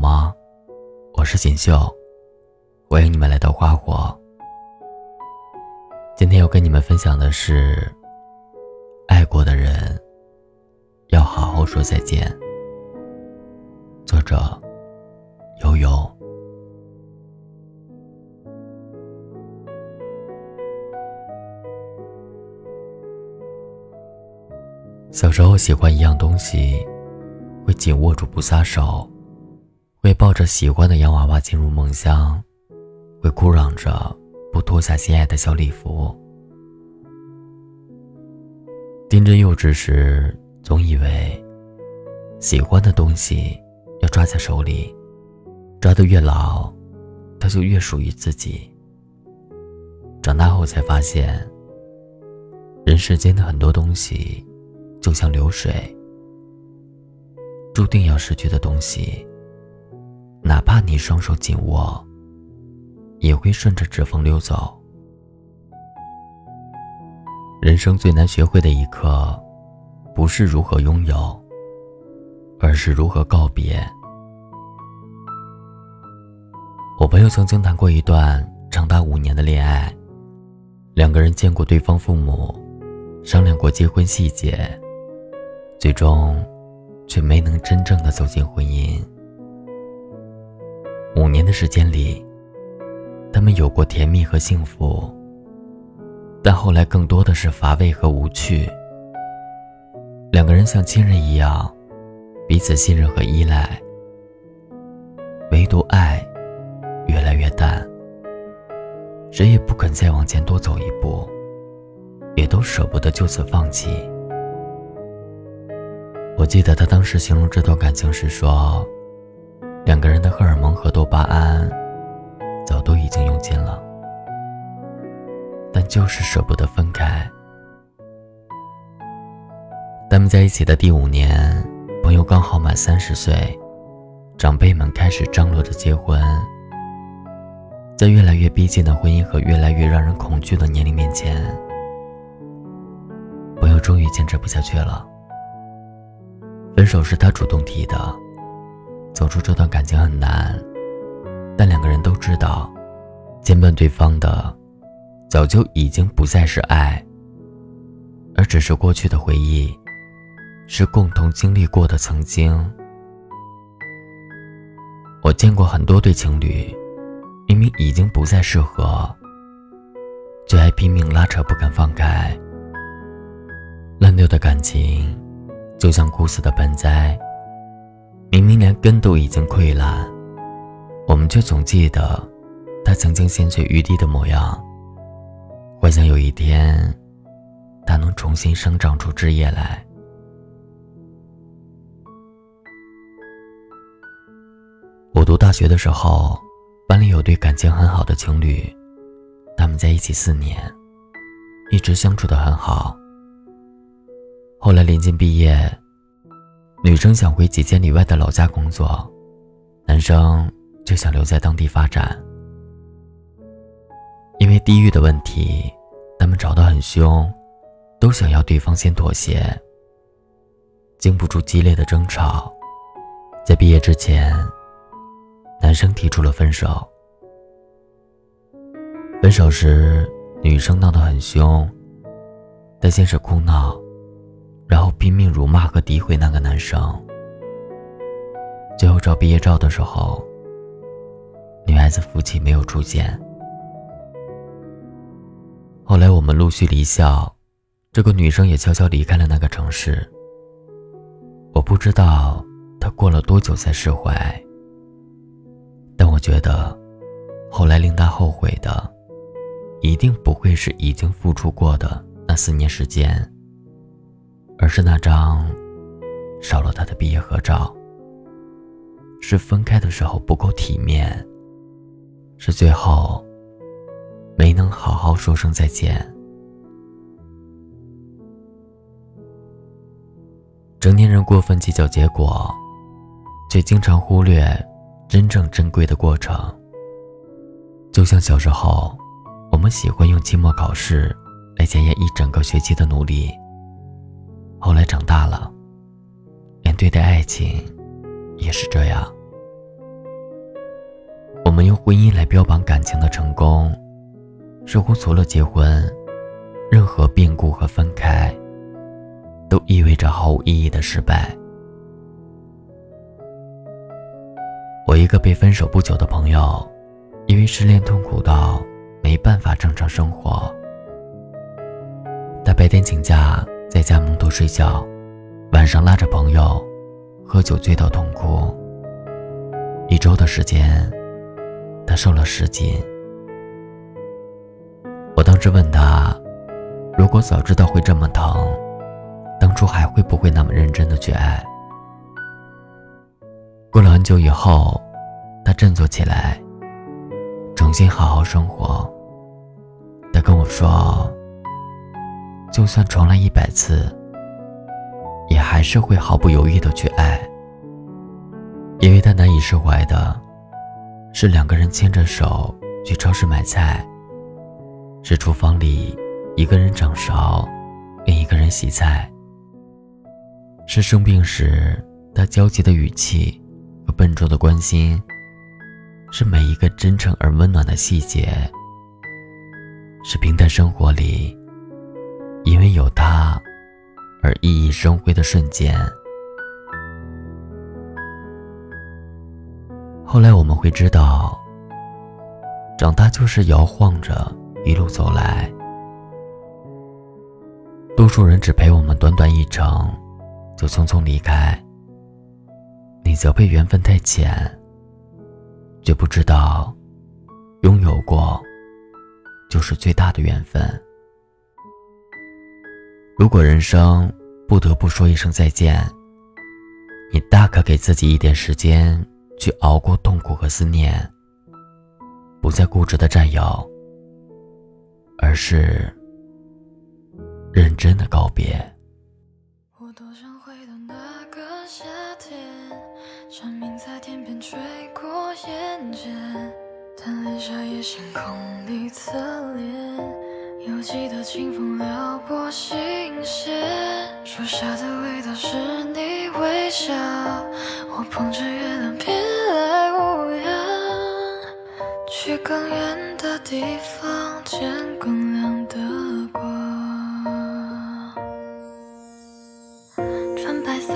吗？我是锦绣，欢迎你们来到花火。今天要跟你们分享的是，爱过的人要好好说再见。作者：悠悠。小时候喜欢一样东西。会紧握住不撒手，会抱着喜欢的洋娃娃进入梦乡，会哭嚷着不脱下心爱的小礼服。天真幼稚时，总以为喜欢的东西要抓在手里，抓得越牢，它就越属于自己。长大后才发现，人世间的很多东西就像流水。注定要失去的东西，哪怕你双手紧握，也会顺着指缝溜走。人生最难学会的一课，不是如何拥有，而是如何告别。我朋友曾经谈过一段长达五年的恋爱，两个人见过对方父母，商量过结婚细节，最终。却没能真正的走进婚姻。五年的时间里，他们有过甜蜜和幸福，但后来更多的是乏味和无趣。两个人像亲人一样，彼此信任和依赖，唯独爱越来越淡，谁也不肯再往前多走一步，也都舍不得就此放弃。我记得他当时形容这段感情时说：“两个人的荷尔蒙和多巴胺早都已经用尽了，但就是舍不得分开。”他们在一起的第五年，朋友刚好满三十岁，长辈们开始张罗着结婚。在越来越逼近的婚姻和越来越让人恐惧的年龄面前，朋友终于坚持不下去了。分手是他主动提的，走出这段感情很难，但两个人都知道，牵绊对方的，早就已经不再是爱，而只是过去的回忆，是共同经历过的曾经。我见过很多对情侣，明明已经不再适合，却还拼命拉扯不肯放开，烂掉的感情。就像枯死的盆栽，明明连根都已经溃烂，我们却总记得他曾经鲜翠欲滴的模样，幻想有一天，他能重新生长出枝叶来。我读大学的时候，班里有对感情很好的情侣，他们在一起四年，一直相处的很好。后来临近毕业，女生想回几千里外的老家工作，男生就想留在当地发展。因为地域的问题，他们吵得很凶，都想要对方先妥协。经不住激烈的争吵，在毕业之前，男生提出了分手。分手时，女生闹得很凶，但先是哭闹。然后拼命辱骂和诋毁那个男生。最后照毕业照的时候，女孩子夫妻没有出现。后来我们陆续离校，这个女生也悄悄离开了那个城市。我不知道她过了多久才释怀，但我觉得，后来令她后悔的，一定不会是已经付出过的那四年时间。而是那张少了他的毕业合照，是分开的时候不够体面，是最后没能好好说声再见。成年人过分计较结果，却经常忽略真正珍贵的过程。就像小时候，我们喜欢用期末考试来检验一整个学期的努力。后来长大了，连对待爱情也是这样。我们用婚姻来标榜感情的成功，似乎除了结婚，任何变故和分开，都意味着毫无意义的失败。我一个被分手不久的朋友，因为失恋痛苦到没办法正常生活，大白天请假在家蒙头睡觉，晚上拉着朋友喝酒醉到痛哭。一周的时间。他瘦了十斤。我当时问他：“如果早知道会这么疼，当初还会不会那么认真的去爱？”过了很久以后，他振作起来，重新好好生活。他跟我说：“就算重来一百次，也还是会毫不犹豫的去爱，因为他难以释怀的。”是两个人牵着手去超市买菜，是厨房里一个人掌勺，另一个人洗菜。是生病时他焦急的语气和笨拙的关心，是每一个真诚而温暖的细节，是平淡生活里因为有他而熠熠生辉的瞬间。后来我们会知道，长大就是摇晃着一路走来。多数人只陪我们短短一程，就匆匆离开。你责备缘分太浅，却不知道，拥有过，就是最大的缘分。如果人生不得不说一声再见，你大可给自己一点时间。去熬过痛苦和思念，不再固执的占有，而是认真的告别。我多想回到那个夏天，蝉鸣在天边吹过眼间，贪恋夏夜星空里侧脸，犹记得清风撩拨心弦，树下的味道是你微笑，我捧着月亮边。去更远的地方，见更亮的光。穿白色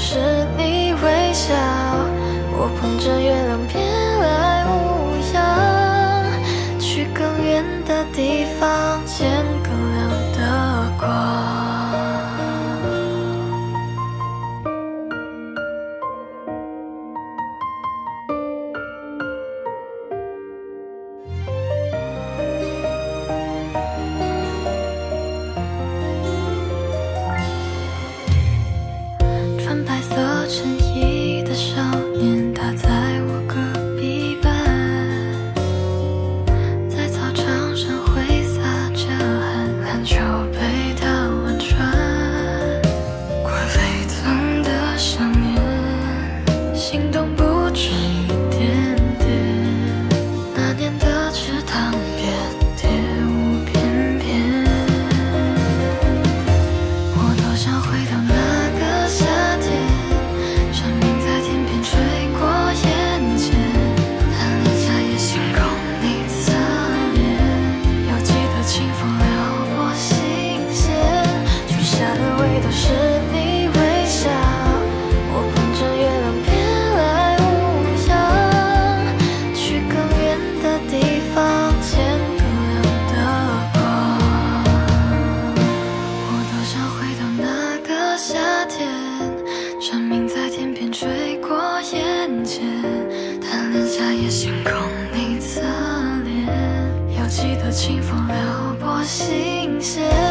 是星空你侧脸，犹记得清风撩拨心弦。